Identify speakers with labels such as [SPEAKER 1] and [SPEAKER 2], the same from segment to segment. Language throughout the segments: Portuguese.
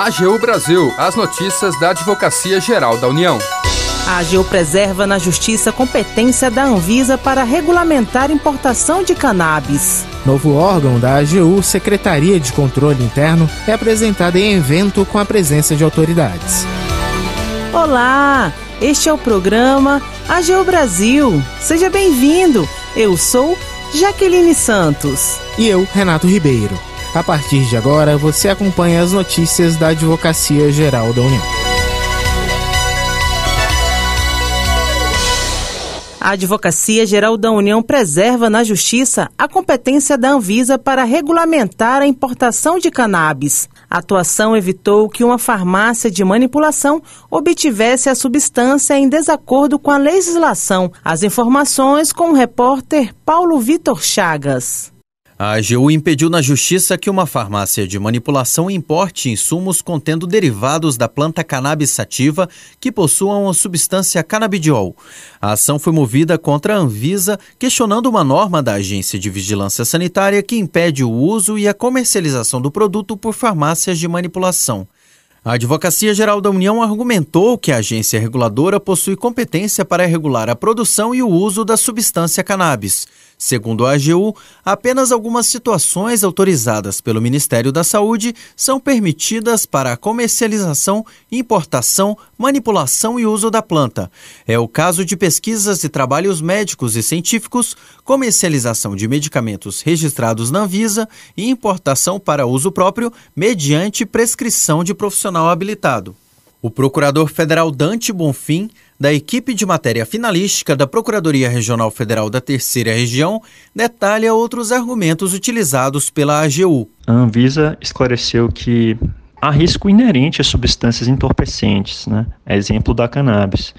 [SPEAKER 1] AGU Brasil, as notícias da Advocacia Geral da União.
[SPEAKER 2] A AGU preserva na Justiça competência da Anvisa para regulamentar importação de cannabis.
[SPEAKER 3] Novo órgão da AGU, Secretaria de Controle Interno, é apresentado em evento com a presença de autoridades.
[SPEAKER 2] Olá, este é o programa AGU Brasil. Seja bem-vindo. Eu sou Jaqueline Santos.
[SPEAKER 3] E eu, Renato Ribeiro. A partir de agora, você acompanha as notícias da Advocacia Geral da União.
[SPEAKER 2] A Advocacia Geral da União preserva na Justiça a competência da Anvisa para regulamentar a importação de cannabis. A atuação evitou que uma farmácia de manipulação obtivesse a substância em desacordo com a legislação. As informações com o repórter Paulo Vitor Chagas.
[SPEAKER 4] A AGU impediu na justiça que uma farmácia de manipulação importe insumos contendo derivados da planta cannabis sativa que possuam a substância canabidiol. A ação foi movida contra a Anvisa, questionando uma norma da Agência de Vigilância Sanitária que impede o uso e a comercialização do produto por farmácias de manipulação. A Advocacia Geral da União argumentou que a agência reguladora possui competência para regular a produção e o uso da substância cannabis. Segundo a AGU, apenas algumas situações autorizadas pelo Ministério da Saúde são permitidas para a comercialização, importação, manipulação e uso da planta. É o caso de pesquisas e trabalhos médicos e científicos, comercialização de medicamentos registrados na Anvisa e importação para uso próprio mediante prescrição de profissional habilitado. O procurador federal Dante Bonfim da equipe de matéria finalística da Procuradoria Regional Federal da Terceira Região, detalha outros argumentos utilizados pela AGU.
[SPEAKER 5] A Anvisa esclareceu que há risco inerente a substâncias entorpecentes, né? É exemplo da cannabis.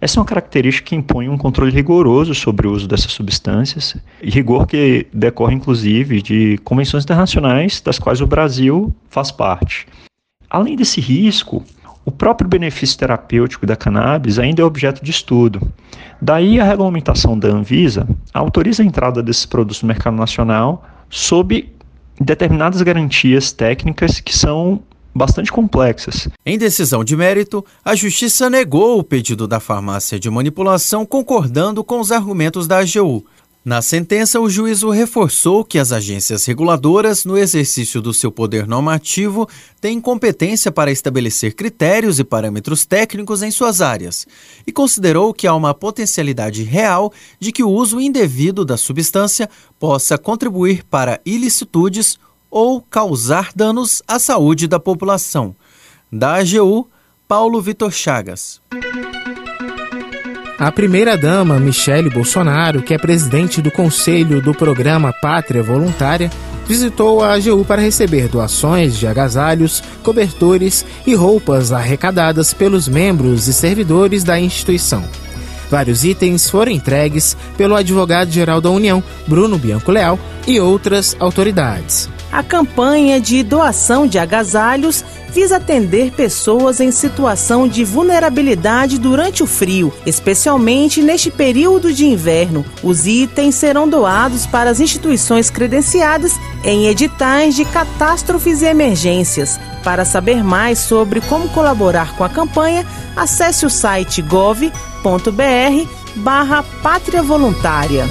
[SPEAKER 5] Essa é uma característica que impõe um controle rigoroso sobre o uso dessas substâncias, rigor que decorre inclusive de convenções internacionais das quais o Brasil faz parte. Além desse risco, o próprio benefício terapêutico da cannabis ainda é objeto de estudo. Daí a regulamentação da Anvisa autoriza a entrada desses produtos no mercado nacional sob determinadas garantias técnicas que são bastante complexas.
[SPEAKER 4] Em decisão de mérito, a Justiça negou o pedido da farmácia de manipulação, concordando com os argumentos da AGU. Na sentença, o juízo reforçou que as agências reguladoras, no exercício do seu poder normativo, têm competência para estabelecer critérios e parâmetros técnicos em suas áreas, e considerou que há uma potencialidade real de que o uso indevido da substância possa contribuir para ilicitudes ou causar danos à saúde da população. Da AGU, Paulo Vitor Chagas.
[SPEAKER 3] A primeira-dama, Michele Bolsonaro, que é presidente do Conselho do Programa Pátria Voluntária, visitou a AGU para receber doações de agasalhos, cobertores e roupas arrecadadas pelos membros e servidores da instituição. Vários itens foram entregues pelo advogado-geral da União, Bruno Bianco Leal, e outras autoridades.
[SPEAKER 2] A campanha de doação de agasalhos visa atender pessoas em situação de vulnerabilidade durante o frio, especialmente neste período de inverno. Os itens serão doados para as instituições credenciadas em editais de catástrofes e emergências. Para saber mais sobre como colaborar com a campanha, acesse o site gov.br barra Pátria Voluntária.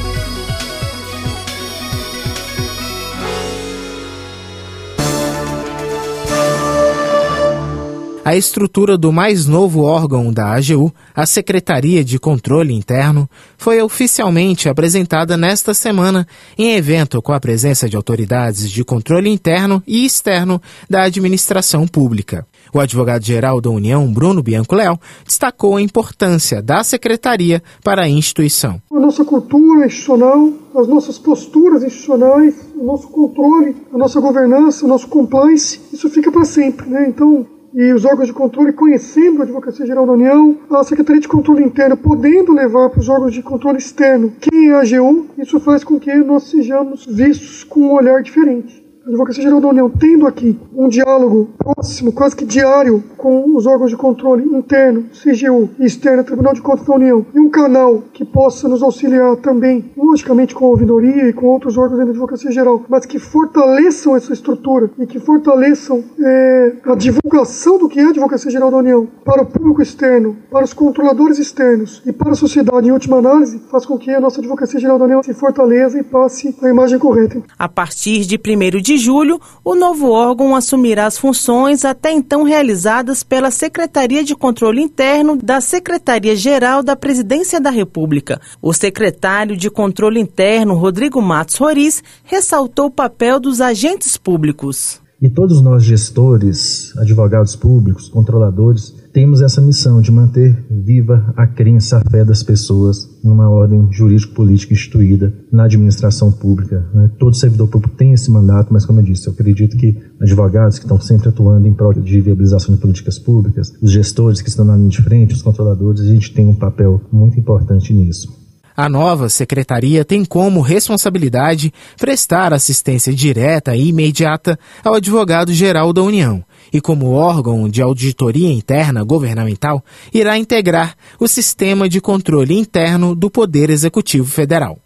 [SPEAKER 3] A estrutura do mais novo órgão da AGU, a Secretaria de Controle Interno, foi oficialmente apresentada nesta semana em evento com a presença de autoridades de controle interno e externo da administração pública. O advogado-geral da União, Bruno Bianco Léo, destacou a importância da secretaria para a instituição.
[SPEAKER 6] A nossa cultura institucional, as nossas posturas institucionais, o nosso controle, a nossa governança, o nosso compliance, isso fica para sempre. Né? Então, e os órgãos de controle conhecendo a Advocacia Geral da União, a Secretaria de Controle Interno podendo levar para os órgãos de controle externo quem é a AGU, isso faz com que nós sejamos vistos com um olhar diferente. A Advocacia Geral da União tendo aqui um diálogo próximo, quase que diário, com os órgãos de controle interno, CGU, e externo, Tribunal de Contas da União, e um canal que possa nos auxiliar também, logicamente com a ouvidoria e com outros órgãos da Advocacia Geral, mas que fortaleçam essa estrutura e que fortaleçam é, a divulgação do que é a Advocacia Geral da União para o público externo, para os controladores externos e para a sociedade, em última análise, faz com que a nossa Advocacia Geral da União se fortaleça e passe a imagem correta.
[SPEAKER 2] A partir de 1 de julho, o novo órgão assumirá as funções até então realizadas pela Secretaria de Controle Interno da Secretaria-Geral da Presidência da República. O secretário de Controle Interno, Rodrigo Matos Roriz, ressaltou o papel dos agentes públicos.
[SPEAKER 7] E todos nós, gestores, advogados públicos, controladores, temos essa missão de manter viva a crença, a fé das pessoas numa ordem jurídico-política instituída na administração pública. Né? Todo servidor público tem esse mandato, mas, como eu disse, eu acredito que advogados que estão sempre atuando em prol de viabilização de políticas públicas, os gestores que estão na linha de frente, os controladores, a gente tem um papel muito importante nisso.
[SPEAKER 3] A nova secretaria tem como responsabilidade prestar assistência direta e imediata ao advogado-geral da União e, como órgão de auditoria interna governamental, irá integrar o sistema de controle interno do Poder Executivo Federal.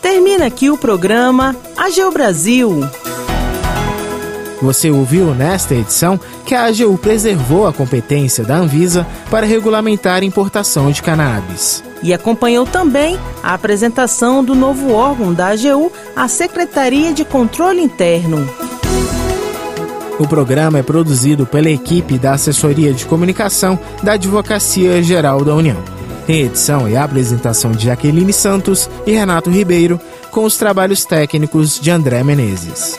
[SPEAKER 2] Termina aqui o programa AGU Brasil.
[SPEAKER 3] Você ouviu nesta edição que a AGU preservou a competência da Anvisa para regulamentar a importação de cannabis.
[SPEAKER 2] E acompanhou também a apresentação do novo órgão da AGU, a Secretaria de Controle Interno.
[SPEAKER 3] O programa é produzido pela equipe da Assessoria de Comunicação da Advocacia Geral da União. Em edição e apresentação de Jaqueline Santos e Renato Ribeiro, com os trabalhos técnicos de André Menezes.